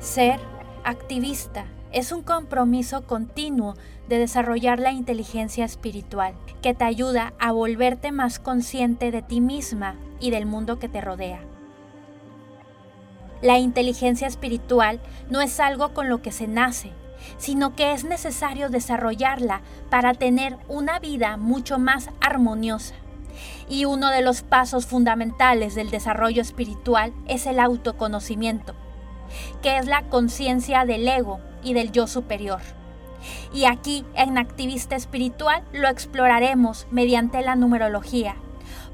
Ser activista es un compromiso continuo de desarrollar la inteligencia espiritual que te ayuda a volverte más consciente de ti misma y del mundo que te rodea. La inteligencia espiritual no es algo con lo que se nace, sino que es necesario desarrollarla para tener una vida mucho más armoniosa. Y uno de los pasos fundamentales del desarrollo espiritual es el autoconocimiento, que es la conciencia del ego y del yo superior. Y aquí en Activista Espiritual lo exploraremos mediante la numerología,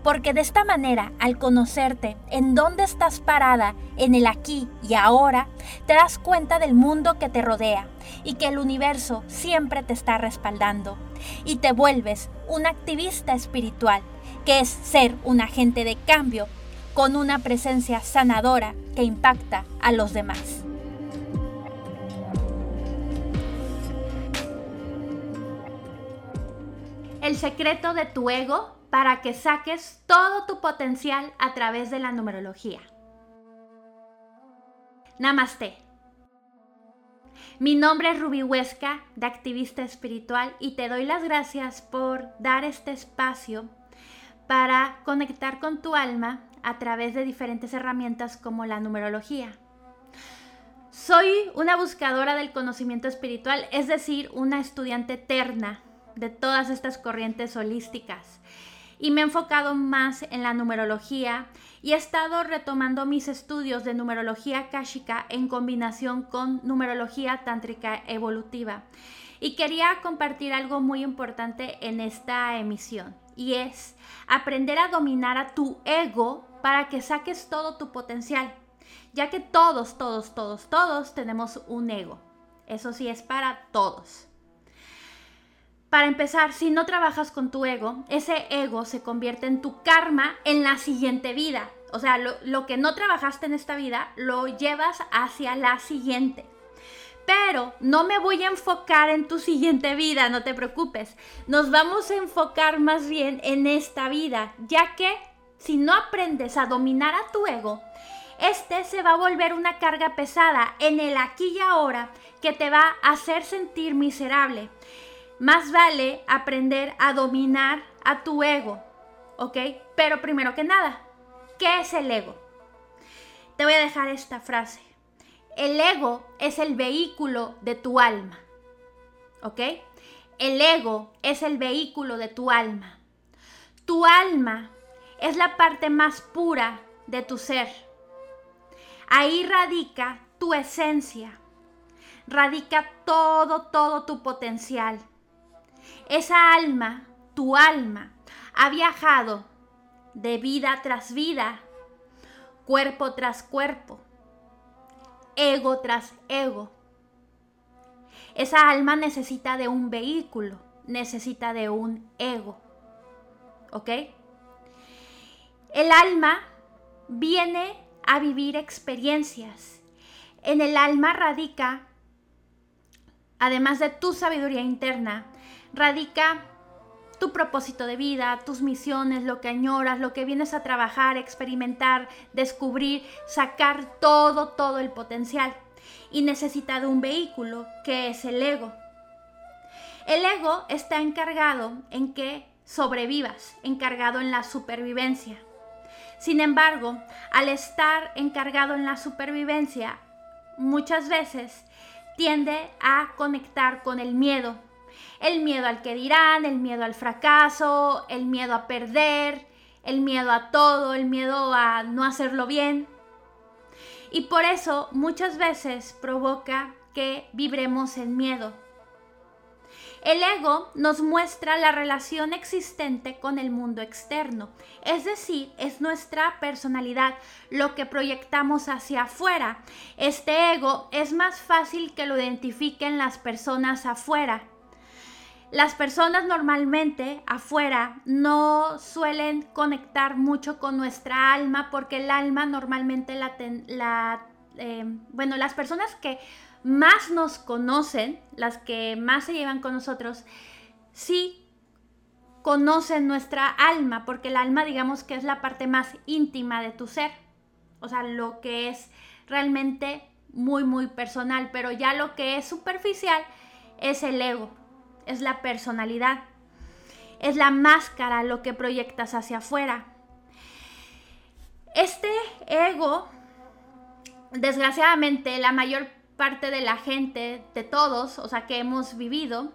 porque de esta manera, al conocerte en dónde estás parada, en el aquí y ahora, te das cuenta del mundo que te rodea y que el universo siempre te está respaldando. Y te vuelves un activista espiritual, que es ser un agente de cambio con una presencia sanadora que impacta a los demás. El secreto de tu ego para que saques todo tu potencial a través de la numerología. Namaste. Mi nombre es Ruby Huesca, de Activista Espiritual, y te doy las gracias por dar este espacio para conectar con tu alma a través de diferentes herramientas como la numerología. Soy una buscadora del conocimiento espiritual, es decir, una estudiante eterna de todas estas corrientes holísticas y me he enfocado más en la numerología y he estado retomando mis estudios de numerología kashika en combinación con numerología tántrica evolutiva. Y quería compartir algo muy importante en esta emisión y es aprender a dominar a tu ego para que saques todo tu potencial, ya que todos, todos, todos, todos tenemos un ego. Eso sí es para todos. Para empezar, si no trabajas con tu ego, ese ego se convierte en tu karma en la siguiente vida. O sea, lo, que no trabajaste en esta vida, lo llevas hacia la siguiente. Pero no me voy a enfocar en tu siguiente vida, no te preocupes. Nos vamos a enfocar más bien en esta vida, ya que si no aprendes a dominar a tu ego, este se va a volver una carga pesada en el aquí y ahora que te va a hacer sentir miserable. Más vale aprender a dominar a tu ego, ¿ok? Pero primero que nada, ¿qué es el ego? Te voy a dejar esta frase. El ego es el vehículo de tu alma, ¿ok? El ego es el vehículo de tu alma. Tu alma es la parte más pura de tu ser. Ahí radica tu esencia, radica todo, todo tu potencial. Esa alma, tu alma, ha viajado de vida tras vida, cuerpo tras cuerpo, ego tras ego. Esa alma necesita de un vehículo, necesita de un ego. ¿Ok? El alma viene a vivir experiencias. En el alma radica, además de tu sabiduría interna, radica tu propósito de vida, tus misiones, lo que añoras, lo que vienes a trabajar, experimentar, descubrir, sacar todo, todo el potencial. Y necesita de un vehículo que es el ego. El ego está encargado en que sobrevivas, encargado en la supervivencia. Sin embargo, al estar encargado en la supervivencia, muchas veces tiende a conectar con el miedo, el miedo al que dirán, el miedo al fracaso, el miedo a perder, el miedo a todo, el miedo a no hacerlo bien. Y por eso muchas veces provoca que vibremos en miedo. El ego nos muestra la relación existente con el mundo externo, es decir, es nuestra personalidad, lo que proyectamos hacia afuera. Este ego es más fácil que lo identifiquen las personas afuera las personas normalmente afuera no suelen conectar mucho con nuestra alma porque el alma normalmente la, eh, bueno, las personas que más nos conocen, las que más se llevan con nosotros, sí conocen nuestra alma, porque el alma digamos que es la parte más íntima de tu ser, o sea, lo que es realmente muy, muy personal, pero ya lo que es superficial es el ego, es la personalidad, es la máscara, lo que proyectas hacia afuera. Este ego, desgraciadamente, la mayor parte de la gente, de todos, o sea, que hemos vivido,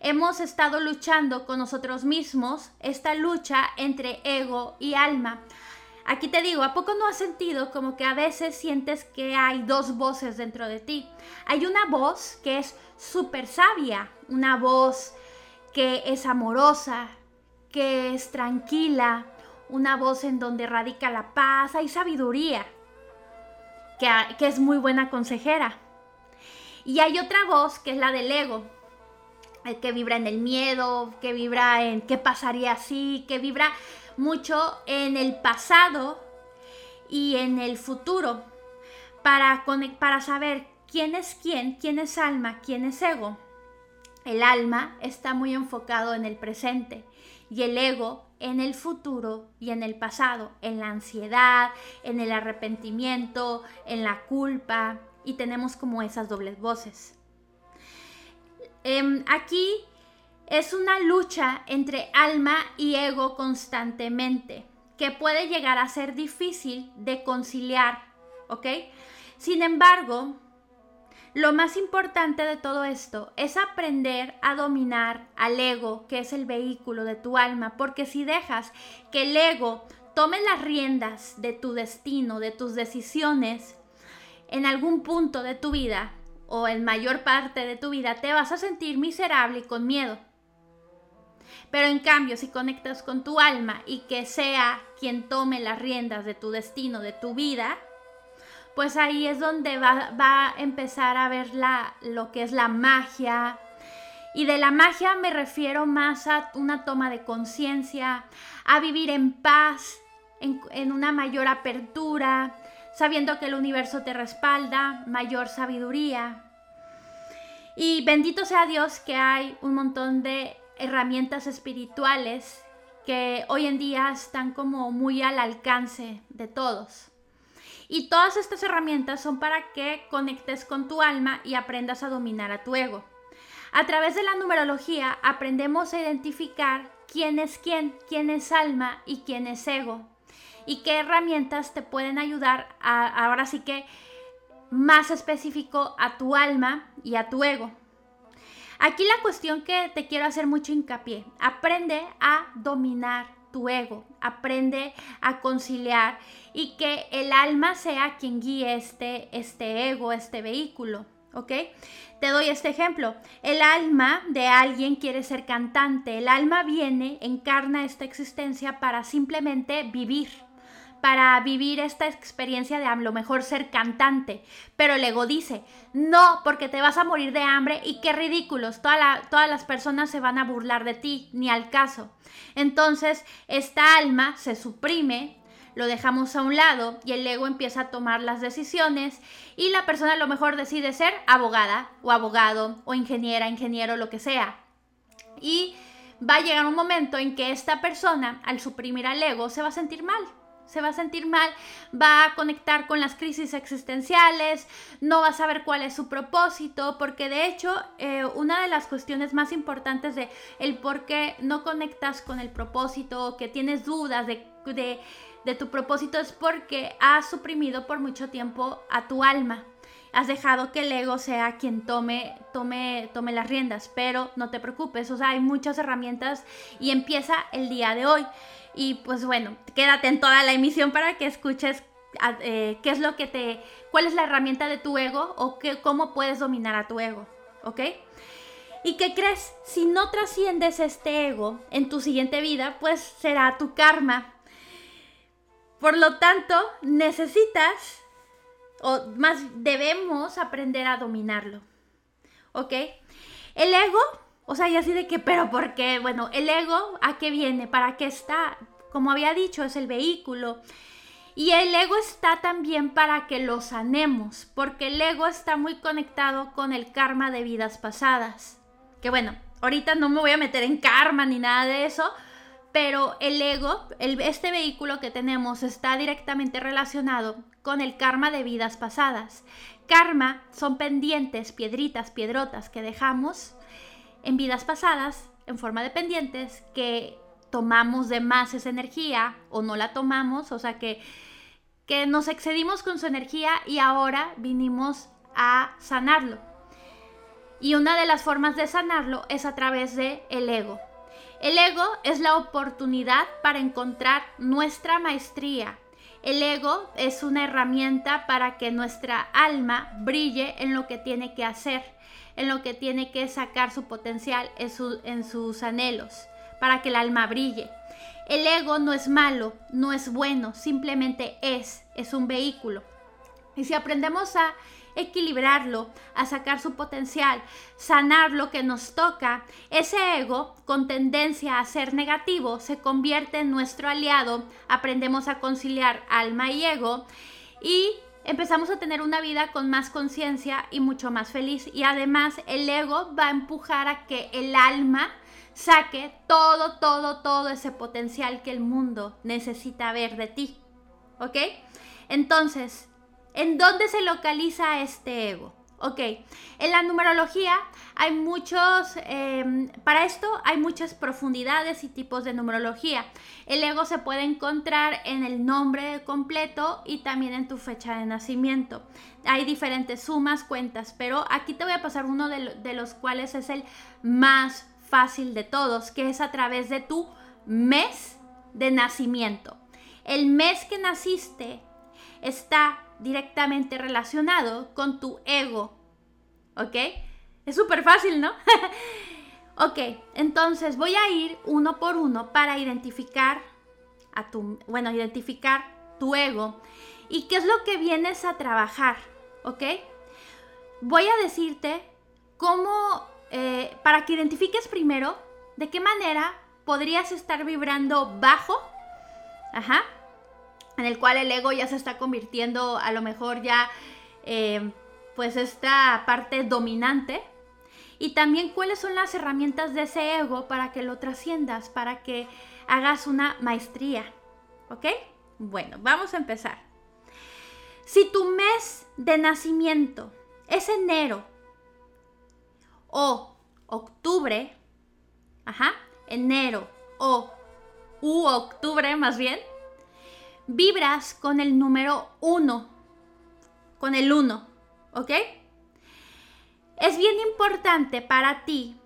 hemos estado luchando con nosotros mismos, esta lucha entre ego y alma. Aquí te digo, ¿a poco no has sentido como que a veces sientes que hay dos voces dentro de ti? Hay una voz que es súper sabia, una voz que es amorosa, que es tranquila, una voz en donde radica la paz, hay sabiduría, que, es muy buena consejera. Y hay otra voz que es la del ego, el que vibra en el miedo, que vibra en qué pasaría así, que vibra mucho en el pasado y en el futuro para, para saber quién es quién, quién es alma, quién es ego. El alma está muy enfocado en el presente y el ego en el futuro y en el pasado, en la ansiedad, en el arrepentimiento, en la culpa y tenemos como esas dobles voces. Em, aquí es una lucha entre alma y ego constantemente, que puede llegar a ser difícil de conciliar, ¿ok? Sin embargo, lo más importante de todo esto es aprender a dominar al ego, que es el vehículo de tu alma, porque si dejas que el ego tome las riendas de tu destino, de tus decisiones, en algún punto de tu vida o en mayor parte de tu vida, te vas a sentir miserable y con miedo. Pero en cambio, si conectas con tu alma y que sea quien tome las riendas de tu destino, de tu vida, pues ahí es donde va, a empezar a ver la, lo que es la magia. Y de la magia me refiero más a una toma de conciencia, a vivir en paz, en, en una mayor apertura, sabiendo que el universo te respalda, mayor sabiduría. Y bendito sea Dios que hay un montón de herramientas espirituales que hoy en día están como muy al alcance de todos. Y todas estas herramientas son para que conectes con tu alma y aprendas a dominar a tu ego. A través de la numerología aprendemos a identificar quién es quién, quién es alma y quién es ego. Y qué herramientas te pueden ayudar ahora sí que más específico a tu alma y a tu ego. Aquí la cuestión que te quiero hacer mucho hincapié, aprende a dominar tu ego, aprende a conciliar y que el alma sea quien guíe este, este ego, este vehículo. ¿ok? Te doy este ejemplo. El alma de alguien quiere ser cantante. El alma viene, encarna esta existencia para simplemente vivir para vivir esta experiencia de a lo mejor ser cantante. Pero el ego dice, no, porque te vas a morir de hambre y qué ridículos, todas las personas se van a burlar de ti, ni al caso. Entonces, esta alma se suprime, lo dejamos a un lado y el ego empieza a tomar las decisiones y la persona a lo mejor decide ser abogada o abogado o ingeniera, ingeniero, lo que sea. Y va a llegar un momento en que esta persona, al suprimir al ego, se va a sentir mal se va a sentir mal, va a conectar con las crisis existenciales, no va a saber cuál es su propósito, porque de hecho eh, una de las cuestiones más importantes de el por qué no conectas con el propósito, que tienes dudas de, de tu propósito es porque has suprimido por mucho tiempo a tu alma. Has dejado que el ego sea quien tome, tome, tome las riendas, pero no te preocupes, o sea, hay muchas herramientas y empieza el día de hoy. Y pues bueno, quédate en toda la emisión para que escuches eh, qué es lo que te, cuál es la herramienta de tu ego o qué, cómo puedes dominar a tu ego, ¿ok? ¿Y qué crees? Si no trasciendes este ego en tu siguiente vida, pues será tu karma. Por lo tanto, necesitas, o más debemos aprender a dominarlo, ¿ok? El ego o sea, y así de que, pero ¿por qué? Bueno, el ego, ¿a qué viene? ¿Para qué está? Como había dicho, es el vehículo. Y el ego está también para que lo sanemos, porque el ego está muy conectado con el karma de vidas pasadas. Que bueno, ahorita no me voy a meter en karma ni nada de eso, pero el ego, este vehículo que tenemos está directamente relacionado con el karma de vidas pasadas. Karma son pendientes, piedritas, piedrotas que dejamos en vidas pasadas en forma de pendientes que tomamos de más esa energía o no la tomamos, o sea que, que nos excedimos con su energía y ahora vinimos a sanarlo. Y una de las formas de sanarlo es a través de ego. El ego es la oportunidad para encontrar nuestra maestría. El ego es una herramienta para que nuestra alma brille en lo que tiene que hacer, en lo que tiene que sacar su potencial en, sus anhelos, para que el alma brille. El ego no es malo, no es bueno, simplemente es, es un vehículo. Y si aprendemos a equilibrarlo, a sacar su potencial, sanar lo que nos toca, ese ego con tendencia a ser negativo se convierte en nuestro aliado, aprendemos a conciliar alma y ego y empezamos a tener una vida con más conciencia y mucho más feliz. Y además el ego va a empujar a que el alma saque todo, todo, todo ese potencial que el mundo necesita ver de ti. ¿Ok? Entonces, ¿En dónde se localiza este ego? Ok, en la numerología hay muchos, em, para esto hay muchas profundidades y tipos de numerología. El ego se puede encontrar en el nombre completo y también en tu fecha de nacimiento. Hay diferentes sumas, cuentas, pero aquí te voy a pasar uno de, de los cuales es el más fácil de todos, que es a través de tu mes de nacimiento. El mes que naciste está directamente relacionado con tu ego. ¿Ok? Es súper fácil, ¿no? ok, entonces voy a ir uno por uno para identificar a tu, bueno, identificar tu ego y qué es lo que vienes a trabajar, ¿ok? Voy a decirte cómo, eh, para que identifiques primero de qué manera podrías estar vibrando bajo, ajá, en el cual el ego ya se está convirtiendo a lo mejor ya eh, pues esta parte dominante y también cuáles son las herramientas de ese ego para que lo trasciendas, para que hagas una maestría. ¿Ok? Bueno, vamos a empezar. Si tu mes de nacimiento es enero o octubre, ajá, enero o u octubre más bien, vibras con el número 1, con el 1, ¿ok? Es bien importante para ti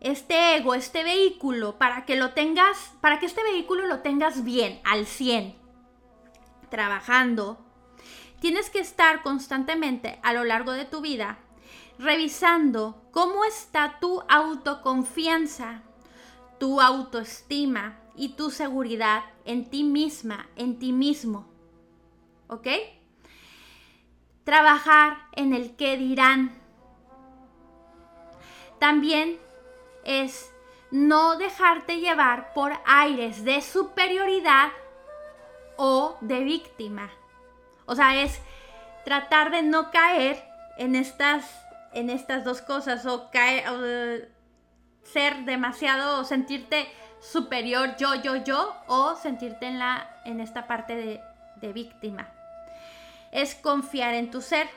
este ego, este vehículo, para que lo tengas, para que este vehículo lo tengas bien, al 100, trabajando. Tienes que estar constantemente a lo largo de tu vida revisando cómo está tu autoconfianza, tu autoestima, y tu seguridad en ti misma, en ti mismo. ¿Ok? Trabajar en el que dirán. También es no dejarte llevar por aires de superioridad o de víctima. O sea, es tratar de no caer en estas, en estas dos cosas o caer, o ser demasiado, o sentirte superior yo, yo, yo o sentirte en, la, en esta parte de, de víctima. Es confiar en tu ser.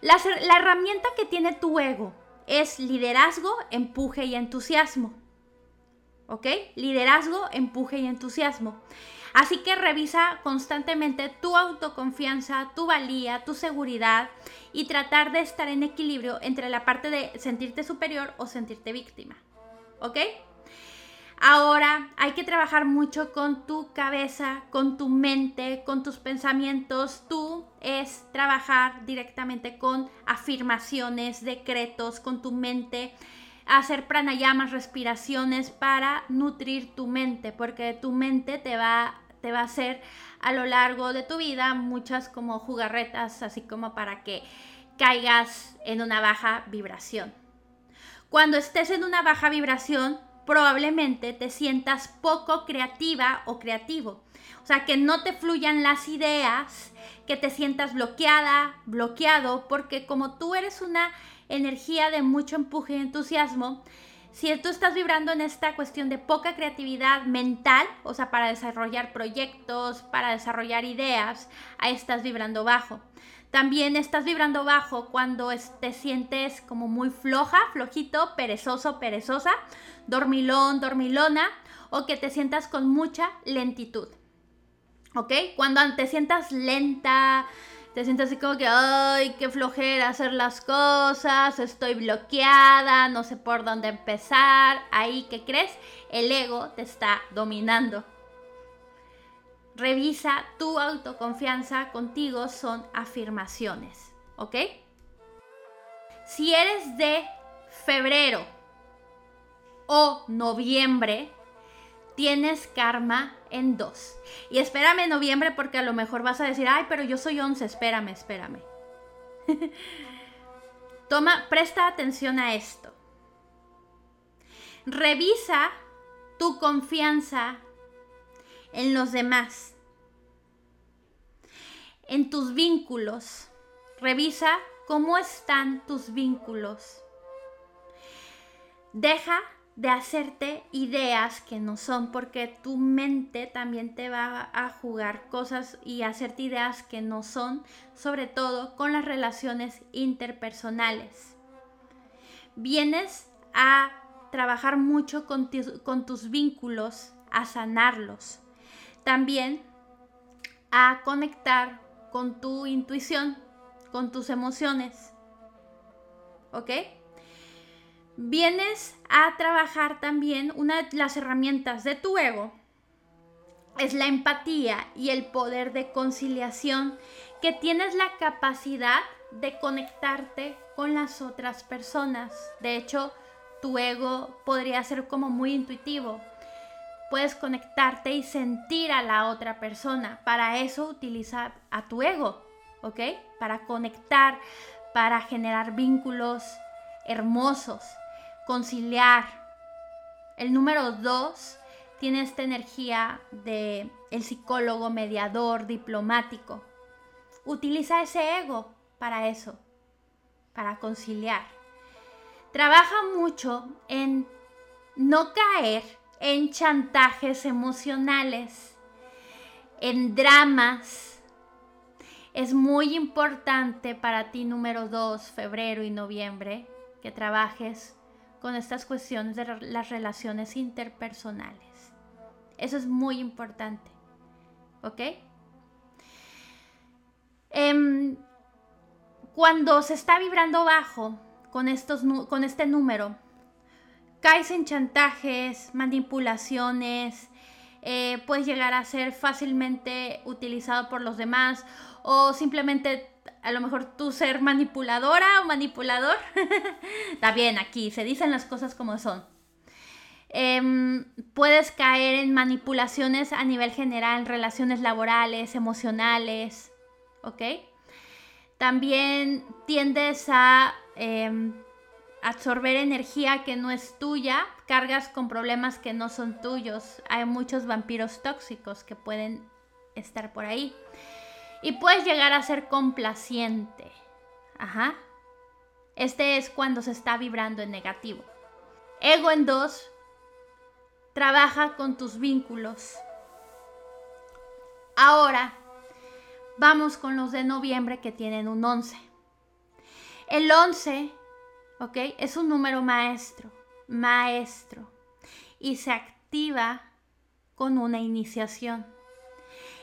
La, la herramienta que tiene tu ego es liderazgo, empuje y entusiasmo. ¿Ok? Liderazgo, empuje y entusiasmo. Así que revisa constantemente tu autoconfianza, tu valía, tu seguridad y tratar de estar en equilibrio entre la parte de sentirte superior o sentirte víctima. ¿Ok? Ahora hay que trabajar mucho con tu cabeza, con tu mente, con tus pensamientos. Tú es trabajar directamente con afirmaciones, decretos, con tu mente, hacer pranayamas, respiraciones para nutrir tu mente, porque tu mente te va, te va a hacer a lo largo de tu vida muchas como jugarretas, así como para que caigas en una baja vibración. Cuando estés en una baja vibración, probablemente te sientas poco creativa o creativo. O sea, que no te fluyan las ideas, que te sientas bloqueada, bloqueado, porque como tú eres una energía de mucho empuje y entusiasmo, si tú estás vibrando en esta cuestión de poca creatividad mental, o sea, para desarrollar proyectos, para desarrollar ideas, ahí estás vibrando bajo. También estás vibrando bajo cuando te sientes como muy floja, flojito, perezoso, perezosa, dormilón, dormilona, o que te sientas con mucha lentitud. ¿Ok? Cuando te sientas lenta, te sientes así como que, ay, qué flojera hacer las cosas, estoy bloqueada, no sé por dónde empezar. Ahí, ¿qué crees? El ego te está dominando. Revisa tu autoconfianza contigo, son afirmaciones, ¿ok? Si eres de febrero o noviembre, tienes karma en dos. Y espérame noviembre porque a lo mejor vas a decir, ay, pero yo soy 11, espérame, espérame. Toma, presta atención a esto. Revisa tu confianza en los demás, en tus vínculos. Revisa cómo están tus vínculos. Deja de hacerte ideas que no son, porque tu mente también te va a jugar cosas y hacerte ideas que no son, sobre todo con las relaciones interpersonales. Vienes a trabajar mucho con, con tus vínculos, a sanarlos. También a conectar con tu intuición, con tus emociones. ¿Ok? Vienes a trabajar también una de las herramientas de tu ego. Es la empatía y el poder de conciliación que tienes la capacidad de conectarte con las otras personas. De hecho, tu ego podría ser como muy intuitivo. Puedes conectarte y sentir a la otra persona. Para eso utiliza a tu ego, ¿ok? Para conectar, para generar vínculos hermosos conciliar. El número dos tiene esta energía de el psicólogo, mediador, diplomático. Utiliza ese ego para eso, para conciliar. Trabaja mucho en no caer en chantajes emocionales, en dramas. Es muy importante para ti, número dos, febrero y noviembre, que trabajes con estas cuestiones de las relaciones interpersonales. Eso es muy importante. ¿Ok? Em, cuando se está vibrando bajo con, estos, con este número, caes en chantajes, manipulaciones, eh, puedes llegar a ser fácilmente utilizado por los demás o simplemente a lo mejor tú ser manipuladora o manipulador. Está bien, aquí se dicen las cosas como son. Em, puedes caer en manipulaciones a nivel general, en relaciones laborales, emocionales, ¿ok? También tiendes a em, absorber energía que no es tuya, cargas con problemas que no son tuyos. Hay muchos vampiros tóxicos que pueden estar por ahí. Y puedes llegar a ser complaciente. Ajá. Este es cuando se está vibrando en negativo. Ego en dos. Trabaja con tus vínculos. Ahora, vamos con los de noviembre que tienen un 11. El 11, ¿ok? Es un número maestro, maestro. Y se activa con una iniciación.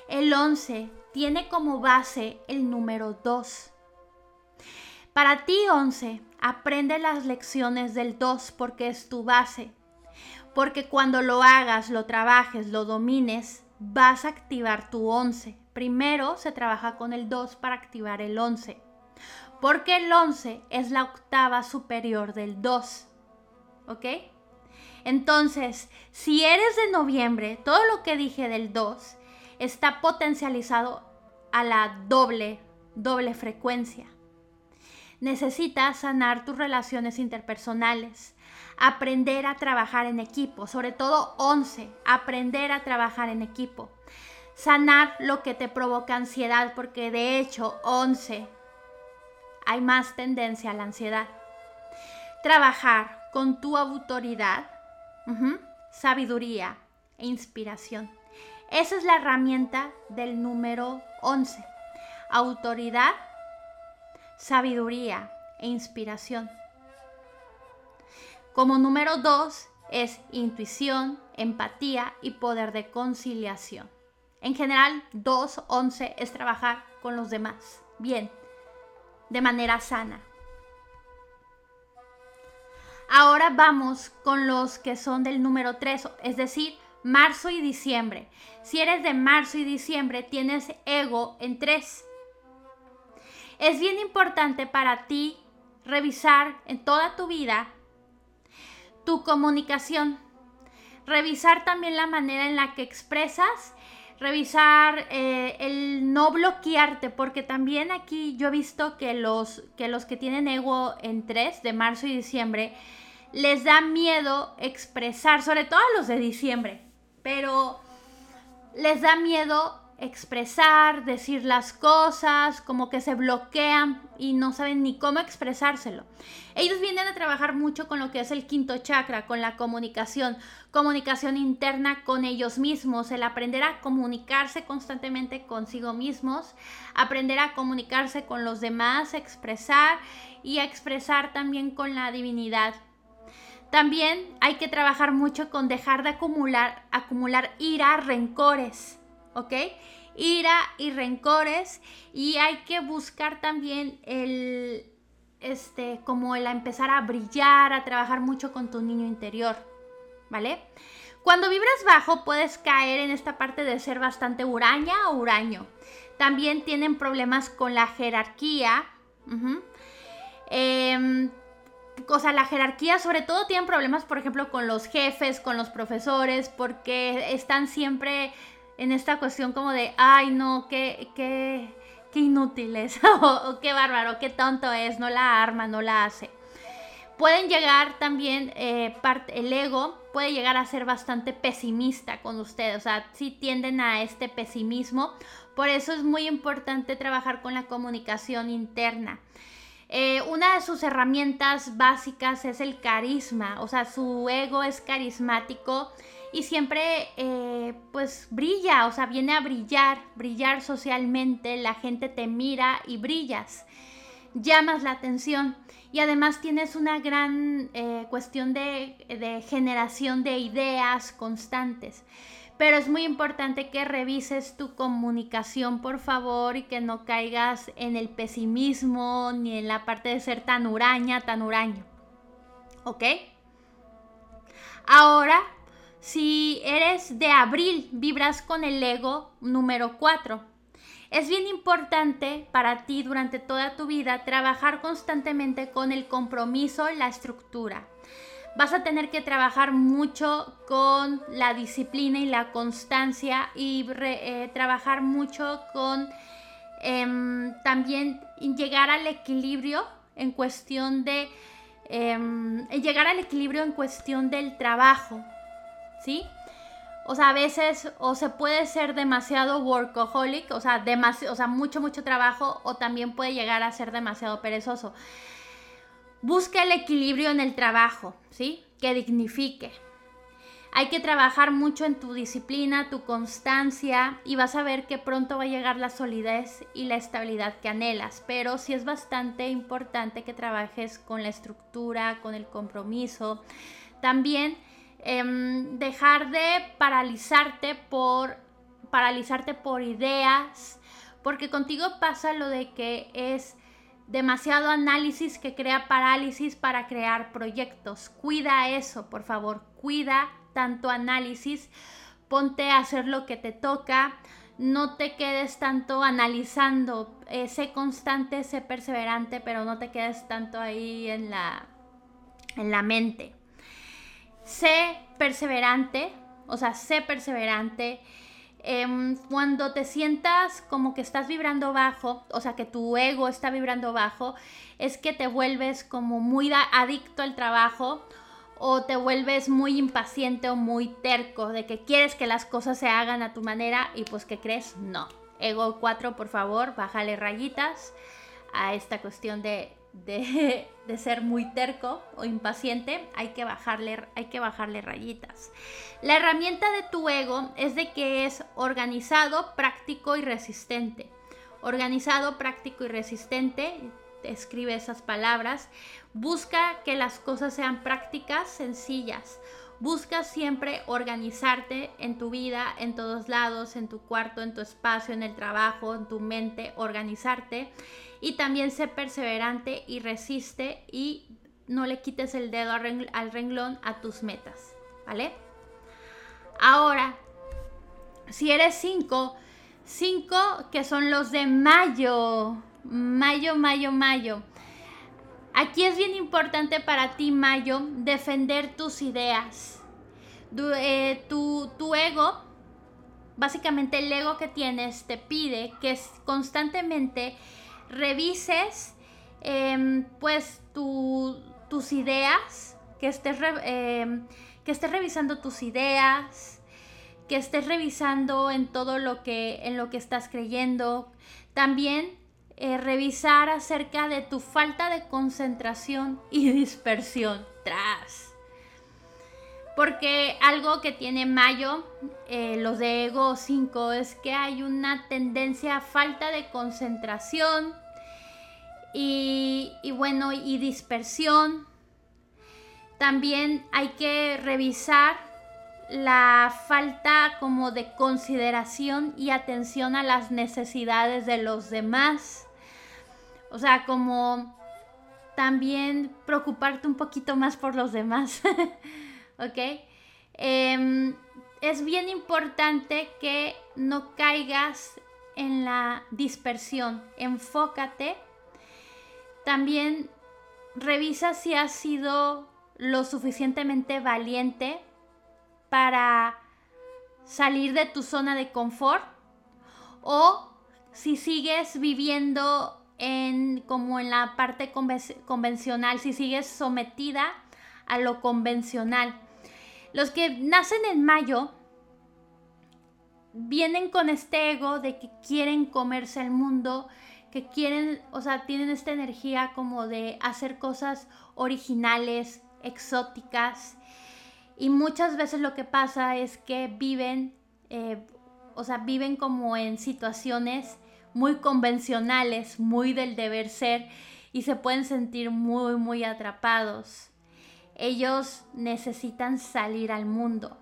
El 11 tiene como base el número 2. Para ti 11, aprende las lecciones del 2 porque es tu base. Porque cuando lo hagas, lo trabajes, lo domines, vas a activar tu 11. Primero se trabaja con el 2 para activar el 11. Porque el 11 es la octava superior del 2. ¿Ok? Entonces, si eres de noviembre, todo lo que dije del 2 está potencializado a la doble, doble frecuencia. Necesitas sanar tus relaciones interpersonales, aprender a trabajar en equipo, sobre todo 11, aprender a trabajar en equipo. Sanar lo que te provoca ansiedad, porque de hecho 11 hay más tendencia a la ansiedad. Trabajar con tu autoridad, sabiduría e inspiración. Esa es la herramienta del número 11. Autoridad, sabiduría e inspiración. Como número 2 es intuición, empatía y poder de conciliación. En general, 2, 11 es trabajar con los demás. Bien, de manera sana. Ahora vamos con los que son del número 3, es decir, marzo y diciembre. Si eres de marzo y diciembre, tienes ego en 3. Es bien importante para ti revisar en toda tu vida tu comunicación. Revisar también la manera en la que expresas revisar eh, el no bloquearte, porque también aquí yo he visto que los, que los que tienen ego en 3 de marzo y diciembre les da miedo expresar, sobre todo a los de diciembre, pero les da miedo expresar, decir las cosas, como que se bloquean y no saben ni cómo expresárselo. Ellos vienen a trabajar mucho con lo que es el quinto chakra, con la comunicación, comunicación interna con ellos mismos, el aprender a comunicarse constantemente consigo mismos, aprender a comunicarse con los demás, expresar y a expresar también con la divinidad. También hay que trabajar mucho con dejar de acumular, acumular ira, rencores ¿ok? Ira y rencores y hay que buscar también el, este, como el empezar a brillar, a trabajar mucho con tu niño interior, ¿vale? Cuando vibras bajo puedes caer en esta parte de ser bastante huraña o huraño. También tienen problemas con la jerarquía. O sea, la jerarquía, sobre todo tienen problemas, por ejemplo, con los jefes, con los profesores, porque están siempre en esta cuestión como de, ay no, qué, qué, qué inútil es, o, qué bárbaro, qué tonto es, no la arma, no la hace. Pueden llegar también, eh, el ego puede llegar a ser bastante pesimista con ustedes, o sea, sí tienden a este pesimismo, por eso es muy importante trabajar con la comunicación interna. Eh, una de sus herramientas básicas es el carisma, o sea, su ego es carismático y siempre eh, pues brilla, o sea, viene a brillar, brillar socialmente, la gente te mira y brillas, llamas la atención y además tienes una gran eh, cuestión de, de generación de ideas constantes. Pero es muy importante que revises tu comunicación, por favor, y que no caigas en el pesimismo ni en la parte de ser tan huraña, tan huraño. ¿Ok? Ahora si eres de abril, vibras con el ego número 4. Es bien importante para ti durante toda tu vida trabajar constantemente con el compromiso la estructura. Vas a tener que trabajar mucho con la disciplina y la constancia y eh, trabajar mucho con em, también llegar al equilibrio en cuestión de em, llegar al equilibrio en cuestión del trabajo. ¿sí? O sea, a veces o se puede ser demasiado workaholic, o sea, o sea, mucho, mucho trabajo, o también puede llegar a ser demasiado perezoso. Busca el equilibrio en el trabajo, ¿sí? Que dignifique. Hay que trabajar mucho en tu disciplina, tu constancia y vas a ver que pronto va a llegar la solidez y la estabilidad que anhelas. Pero sí es bastante importante que trabajes con la estructura, con el compromiso. También Em, dejar de paralizarte por paralizarte por ideas, porque contigo pasa lo de que es demasiado análisis que crea parálisis para crear proyectos. Cuida eso, por favor, cuida tanto análisis, ponte a hacer lo que te toca, no te quedes tanto analizando, eh, sé constante, sé perseverante, pero no te quedes tanto ahí en la, en la mente sé perseverante, o sea, sé perseverante. Em, cuando te sientas como que estás vibrando bajo, o sea, que tu ego está vibrando bajo, es que te vuelves como muy adicto al trabajo o te vuelves muy impaciente o muy terco de que quieres que las cosas se hagan a tu manera y pues que crees, no. Ego 4, por favor, bájale rayitas a esta cuestión de de, ser muy terco o impaciente, hay que, bajarle, hay que bajarle rayitas. La herramienta de tu ego es de que es organizado, práctico y resistente. Organizado, práctico y resistente, escribe esas palabras. Busca que las cosas sean prácticas, sencillas. Busca siempre organizarte en tu vida, en todos lados, en tu cuarto, en tu espacio, en el trabajo, en tu mente, organizarte. Y también sé perseverante y resiste y no le quites el dedo al renglón a tus metas, ¿vale? Ahora, si eres 5, 5 que son los de mayo, mayo, mayo, mayo. Aquí es bien importante para ti, Mayo, defender tus ideas. Eh, tu, tu, ego, básicamente el ego que tienes, te pide que constantemente revises em, pues tus ideas, que estés, em, que estés revisando tus ideas, que estés revisando en todo lo que, en lo que estás creyendo. También eh, revisar acerca de tu falta de concentración y dispersión. Tras. Porque algo que tiene Mayo, eh, los de Ego 5, es que hay una tendencia a falta de concentración y, y bueno, y dispersión. También hay que revisar la falta como de consideración y atención a las necesidades de los demás. O sea, como también preocuparte un poquito más por los demás. ¿Ok? Em, es bien importante que no caigas en la dispersión. Enfócate. También revisa si has sido lo suficientemente valiente para salir de tu zona de confort o si sigues viviendo como en la parte convencional, si sigues sometida a lo convencional. Los que nacen en mayo vienen con este ego de que quieren comerse el mundo, que quieren, o sea, tienen esta energía como de hacer cosas originales, exóticas. Y muchas veces lo que pasa es que viven, eh, o sea, viven como en situaciones muy convencionales, muy del deber ser y se pueden sentir muy, muy atrapados. Ellos necesitan salir al mundo,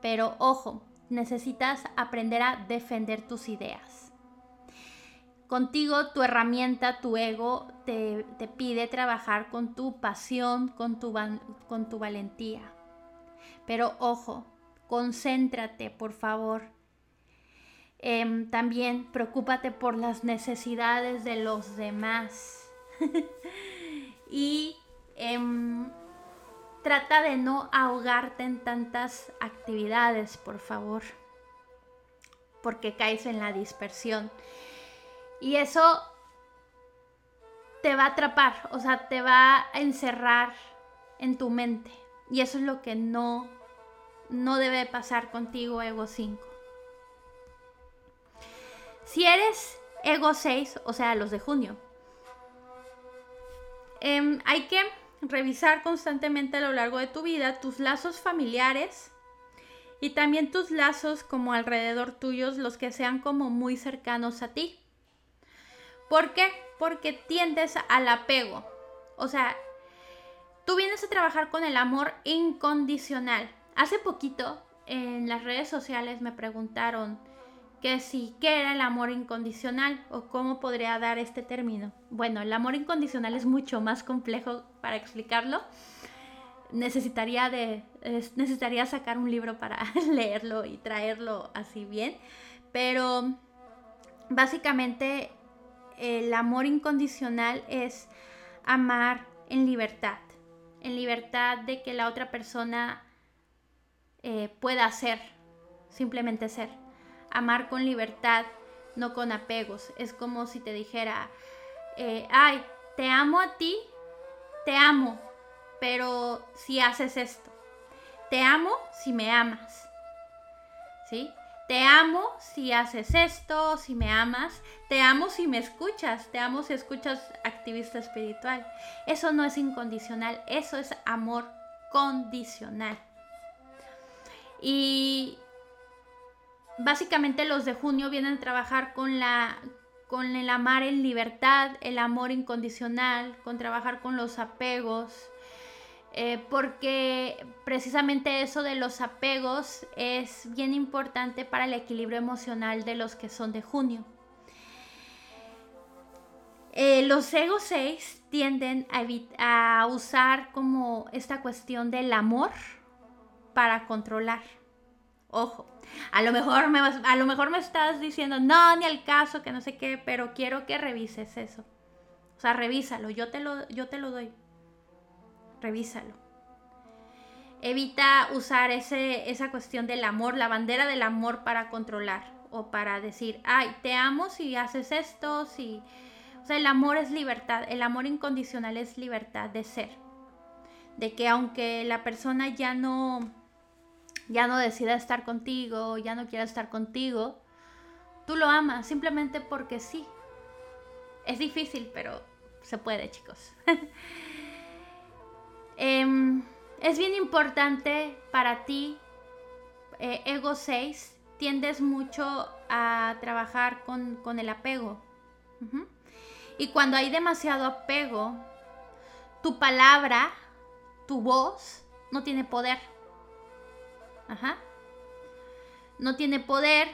pero ojo, necesitas aprender a defender tus ideas. Contigo tu herramienta, tu ego, te, pide trabajar con tu pasión, con tu, con tu valentía. Pero ojo, concéntrate, por favor, Em, también preocúpate por las necesidades de los demás. y em, trata de no ahogarte en tantas actividades, por favor. Porque caes en la dispersión. Y eso te va a atrapar, o sea, te va a encerrar en tu mente. Y eso es lo que no, no debe pasar contigo, Ego 5. Si eres Ego 6, o sea, los de junio, em, hay que revisar constantemente a lo largo de tu vida tus lazos familiares y también tus lazos como alrededor tuyos, los que sean como muy cercanos a ti. ¿Por qué? Porque tiendes al apego. O sea, tú vienes a trabajar con el amor incondicional. Hace poquito en las redes sociales me preguntaron, que sí, ¿qué era el amor incondicional o cómo podría dar este término? Bueno, el amor incondicional es mucho más complejo para explicarlo. Necesitaría, de, necesitaría sacar un libro para leerlo y traerlo así bien, pero básicamente el amor incondicional es amar en libertad, en libertad de que la otra persona eh, pueda ser, simplemente ser amar con libertad, no con apegos. Es como si te dijera, eh, ay, te amo a ti, te amo, pero si haces esto. Te amo si me amas. ¿Sí? te amo si haces esto, si me amas, te amo si me escuchas, te amo si escuchas activista espiritual. Eso no es incondicional, eso es amor condicional. Y básicamente los de junio vienen a trabajar con la con el amar en libertad, el amor incondicional, con trabajar con los apegos, eh, porque precisamente eso de los apegos es bien importante para el equilibrio emocional de los que son de junio. Eh, los ego 6 tienden a, a usar como esta cuestión del amor para controlar. Ojo, a lo mejor me a lo mejor me estás diciendo, "No, ni al caso, que no sé qué", pero quiero que revises eso. O sea, revísalo, yo te lo yo te lo doy. Revísalo. Evita usar ese, esa cuestión del amor, la bandera del amor para controlar o para decir, "Ay, te amo si haces esto, si o sea, el amor es libertad, el amor incondicional es libertad de ser. De que aunque la persona ya no ya no decida estar contigo, ya no quiera estar contigo, tú lo amas simplemente porque sí. Es difícil, pero se puede, chicos. Em, es bien importante para ti, eh, Ego 6, tiendes mucho a trabajar con, el apego. Y cuando hay demasiado apego, tu palabra, tu voz, no tiene poder. Ajá. No tiene poder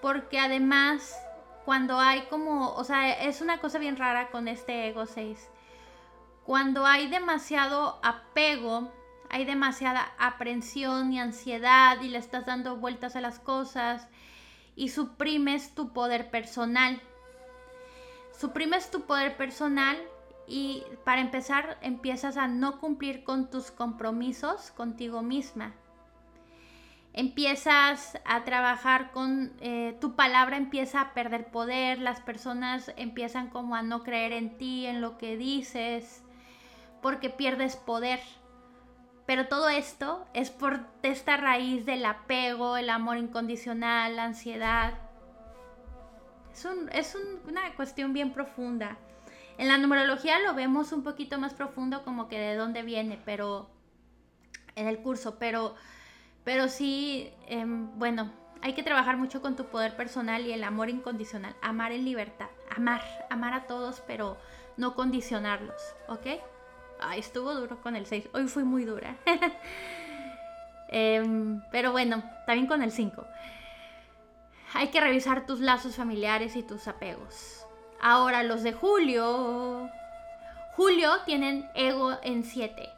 porque además cuando hay como, o sea, es una cosa bien rara con este ego 6. Cuando hay demasiado apego, hay demasiada aprensión y ansiedad y le estás dando vueltas a las cosas y suprimes tu poder personal. Suprimes tu poder personal y para empezar empiezas a no cumplir con tus compromisos contigo misma empiezas a trabajar con eh, tu palabra empieza a perder poder, las personas empiezan como a no creer en ti, en lo que dices, porque pierdes poder. Pero todo esto es por esta raíz del apego, el amor incondicional, la ansiedad. Es, una cuestión bien profunda. En la numerología lo vemos un poquito más profundo como que de dónde viene, pero en el curso, pero pero sí, em, bueno, hay que trabajar mucho con tu poder personal y el amor incondicional. Amar en libertad. Amar, amar a todos, pero no condicionarlos, ¿ok? Ay, estuvo duro con el 6. Hoy fui muy dura. Em, pero bueno, también con el 5. Hay que revisar tus lazos familiares y tus apegos. Ahora, los de Julio. Julio tienen ego en 7.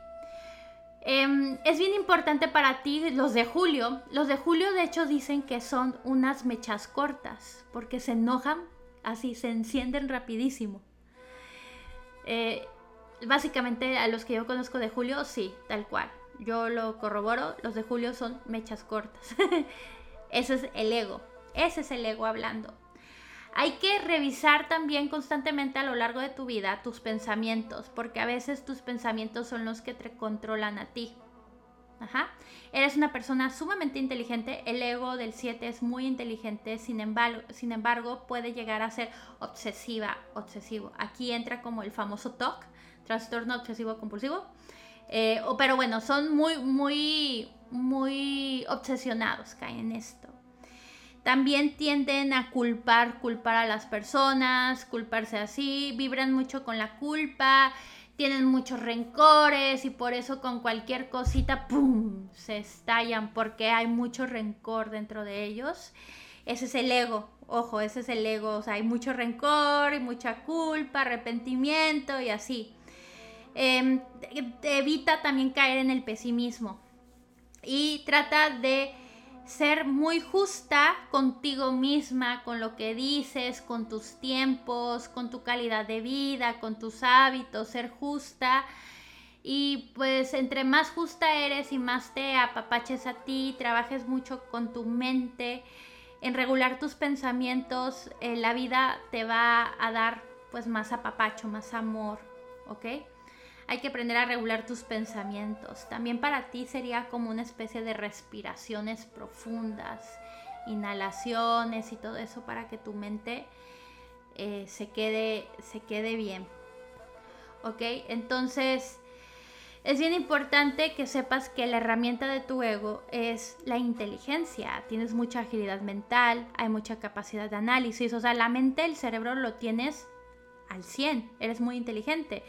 Em, es bien importante para ti los de julio. Los de julio de hecho dicen que son unas mechas cortas porque se enojan así, se encienden rapidísimo. Eh, básicamente a los que yo conozco de julio, sí, tal cual. Yo lo corroboro, los de julio son mechas cortas. Ese es el ego, ese es el ego hablando. Hay que revisar también constantemente a lo largo de tu vida tus pensamientos, porque a veces tus pensamientos son los que te controlan a ti. Ajá. Eres una persona sumamente inteligente, el ego del 7 es muy inteligente, sin embargo, sin embargo puede llegar a ser obsesiva, obsesivo. Aquí entra como el famoso TOC, trastorno obsesivo compulsivo. Eh, pero bueno, son muy, muy, muy obsesionados, caen en esto. También tienden a culpar, culpar a las personas, culparse así, vibran mucho con la culpa, tienen muchos rencores y por eso con cualquier cosita, ¡pum!, se estallan porque hay mucho rencor dentro de ellos. Ese es el ego, ojo, ese es el ego, o sea, hay mucho rencor y mucha culpa, arrepentimiento y así. Em, evita también caer en el pesimismo y trata de ser muy justa contigo misma, con lo que dices, con tus tiempos, con tu calidad de vida, con tus hábitos, ser justa. Y pues entre más justa eres y más te apapaches a ti, trabajes mucho con tu mente, en regular tus pensamientos, eh, la vida te va a dar pues más apapacho, más amor, ¿ok? Hay que aprender a regular tus pensamientos. También para ti sería como una especie de respiraciones profundas inhalaciones y todo eso para que tu mente eh, se, quede, se quede bien. ¿Ok? Entonces, es bien importante que sepas que la herramienta de tu ego es la inteligencia. Tienes mucha agilidad mental, hay mucha capacidad de análisis. O sea, la mente, el cerebro lo tienes al 100. Eres muy inteligente.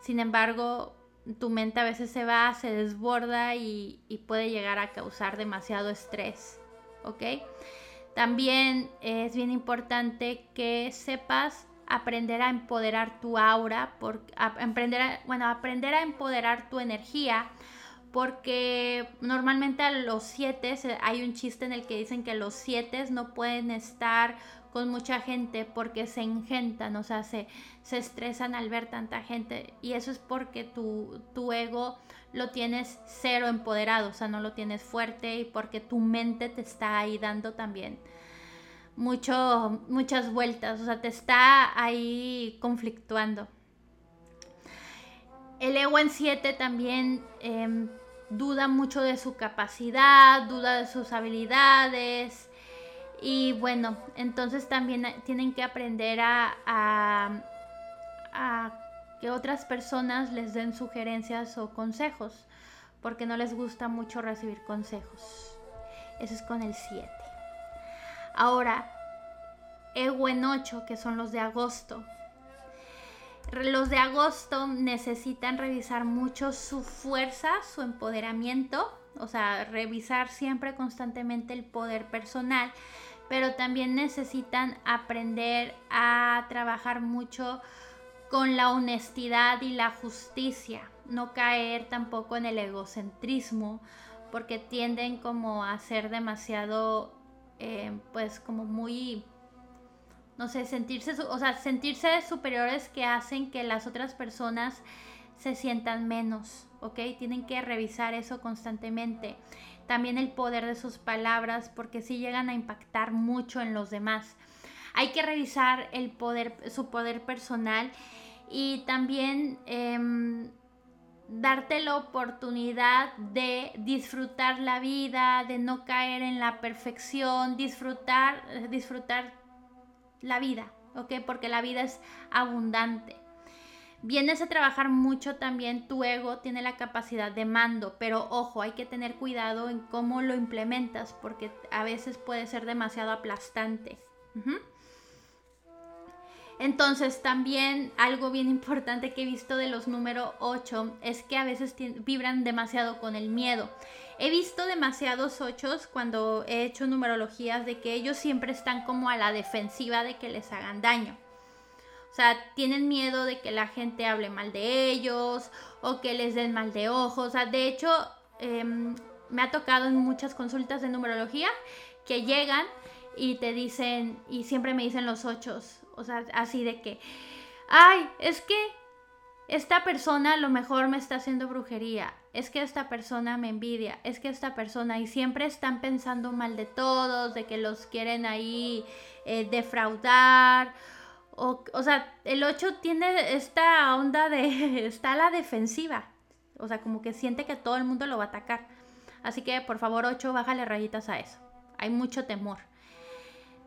Sin embargo, tu mente a veces se va, se desborda y, puede llegar a causar demasiado estrés. También es bien importante que sepas aprender a empoderar tu aura, por, aprender bueno, aprender a empoderar tu energía, porque normalmente a los siete hay un chiste en el que dicen que los siete no pueden estar con mucha gente porque se engentan, o sea, se, se estresan al ver tanta gente y eso es porque tu, tu ego lo tienes cero empoderado, o sea, no lo tienes fuerte y porque tu mente te está ahí dando también mucho, muchas vueltas, o sea, te está ahí conflictuando. El ego en 7 también em, duda mucho de su capacidad, duda de sus habilidades. Y bueno, entonces también tienen que aprender a, que otras personas les den sugerencias o consejos, porque no les gusta mucho recibir consejos. Eso es con el 7. Ahora, Ego en 8, que son los de agosto. Los de agosto necesitan revisar mucho su fuerza, su empoderamiento, o sea, revisar siempre constantemente el poder personal, pero también necesitan aprender a trabajar mucho con la honestidad y la justicia, no caer tampoco en el egocentrismo, porque tienden como a ser demasiado eh, pues como muy, no sé, sentirse, o sea, sentirse superiores que hacen que las otras personas se sientan menos, ¿ok? Tienen que revisar eso constantemente. También el poder de sus palabras, porque si llegan a impactar mucho en los demás. Hay que revisar el poder, su poder personal y también em, darte la oportunidad de disfrutar la vida, de no caer en la perfección, disfrutar, disfrutar la vida, ¿ok? Porque la vida es abundante. Vienes a trabajar mucho también, tu ego tiene la capacidad de mando, pero ojo, hay que tener cuidado en cómo lo implementas, porque a veces puede ser demasiado aplastante. Entonces también algo bien importante que he visto de los número 8 es que a veces vibran demasiado con el miedo. He visto demasiados 8 cuando he hecho numerologías de que ellos siempre están como a la defensiva de que les hagan daño. O sea, tienen miedo de que la gente hable mal de ellos o que les den mal de ojos. O sea, de hecho, em, me ha tocado en muchas consultas de numerología que llegan y te dicen, y siempre me dicen los ochos, o sea, así de que, ay, es que esta persona a lo mejor me está haciendo brujería, es que esta persona me envidia, es que esta persona, y siempre están pensando mal de todos, de que los quieren ahí eh, defraudar. O, o, sea, el 8 tiene esta onda de, está a la defensiva, o sea, como que siente que todo el mundo lo va a atacar. Así que por favor 8, bájale rayitas a eso. Hay mucho temor.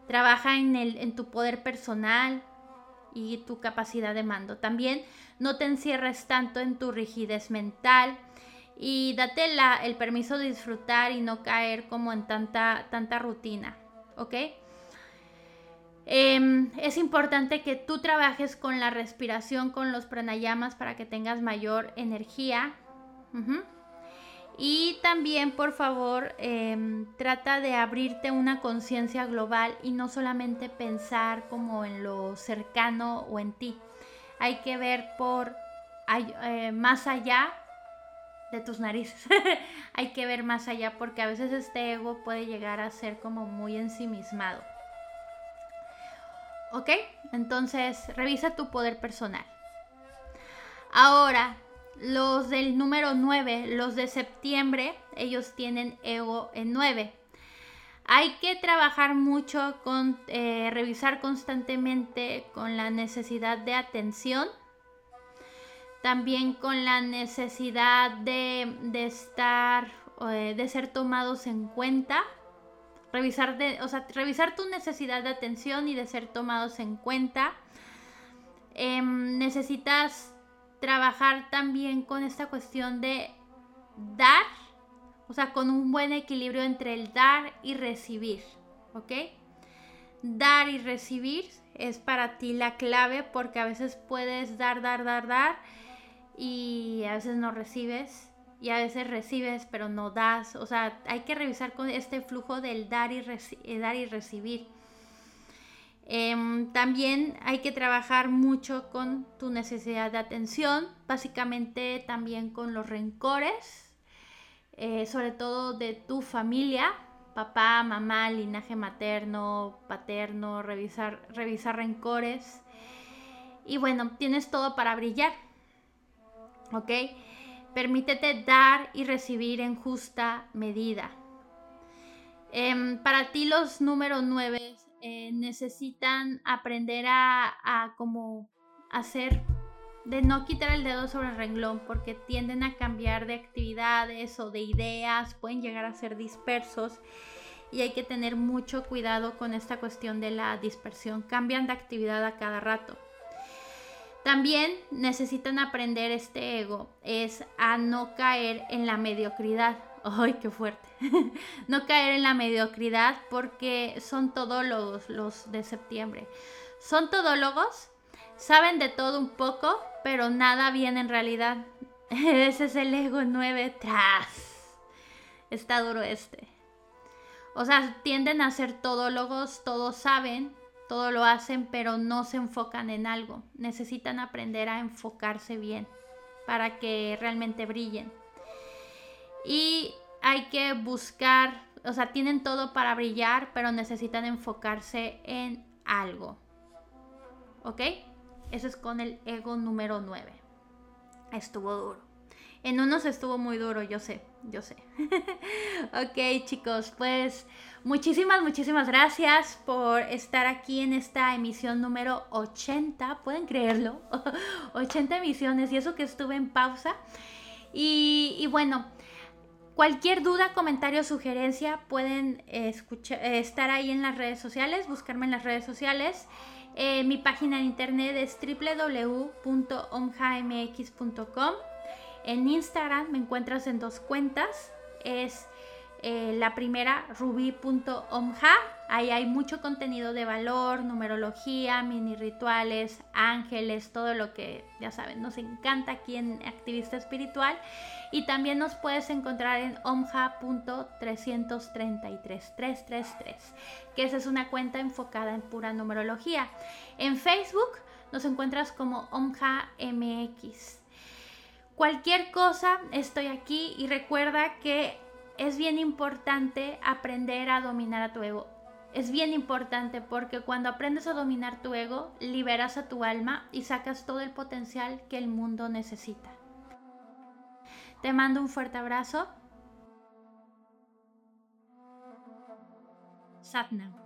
Trabaja en, el, en tu poder personal y tu capacidad de mando. También no te encierres tanto en tu rigidez mental y date la, el permiso de disfrutar y no caer como en tanta, tanta rutina. ¿Ok? Em, es importante que tú trabajes con la respiración, con los pranayamas para que tengas mayor energía. Y también, por favor, em, trata de abrirte una conciencia global y no solamente pensar como en lo cercano o en ti. Hay que ver por eh, más allá de tus narices. Hay que ver más allá porque a veces este ego puede llegar a ser como muy ensimismado. ¿Ok? Entonces, revisa tu poder personal. Ahora, los del número 9, los de septiembre, ellos tienen ego en 9. Hay que trabajar mucho con eh, revisar constantemente con la necesidad de atención, también con la necesidad de, estar, eh, de ser tomados en cuenta, revisar, o sea, revisar tu necesidad de atención y de ser tomados en cuenta. Em, necesitas trabajar también con esta cuestión de dar, o sea, con un buen equilibrio entre el dar y recibir, ¿ok? Dar y recibir es para ti la clave porque a veces puedes dar, dar, dar, dar y a veces no recibes y a veces recibes pero no das. O sea, hay que revisar con este flujo del dar y, eh, dar y recibir. Em, también hay que trabajar mucho con tu necesidad de atención, básicamente también con los rencores, eh, sobre todo de tu familia, papá, mamá, linaje materno, paterno, revisar, revisar rencores. Y bueno, tienes todo para brillar. ¿Ok? Permítete dar y recibir en justa medida. Em, para ti los números 9 eh, necesitan aprender a, a como hacer de no quitar el dedo sobre el renglón porque tienden a cambiar de actividades o de ideas, pueden llegar a ser dispersos y hay que tener mucho cuidado con esta cuestión de la dispersión. Cambian de actividad a cada rato. También necesitan aprender este ego, es a no caer en la mediocridad. ¡Ay, qué fuerte! no caer en la mediocridad porque son todólogos los de septiembre. Son todólogos, saben de todo un poco, pero nada bien en realidad. Ese es el ego 9 tras. Está duro este. O sea, tienden a ser todólogos, todos saben, todo lo hacen, pero no se enfocan en algo. Necesitan aprender a enfocarse bien para que realmente brillen. Y hay que buscar, o sea, tienen todo para brillar, pero necesitan enfocarse en algo. ¿Ok? Eso es con el ego número 9. Estuvo duro. En unos estuvo muy duro, yo sé, yo sé. ok, chicos, pues Muchísimas, muchísimas gracias por estar aquí en esta emisión número 80, pueden creerlo, 80 emisiones y eso que estuve en pausa. Y, bueno, cualquier duda, comentario, sugerencia pueden escuchar, estar ahí en las redes sociales, buscarme en las redes sociales. Eh, mi página de internet es www.omjamx.com. En Instagram me encuentras en dos cuentas, es eh, la primera, ruby.omja. Ahí hay mucho contenido de valor, numerología, mini rituales, ángeles, todo lo que ya saben, nos encanta aquí en Activista Espiritual. Y también nos puedes encontrar en omja.333, que esa es una cuenta enfocada en pura numerología. En Facebook nos encuentras como omja.mx. Cualquier cosa, estoy aquí y recuerda que es bien importante aprender a dominar a tu ego. Es bien importante porque cuando aprendes a dominar tu ego, liberas a tu alma y sacas todo el potencial que el mundo necesita. Te mando un fuerte abrazo. Satnam.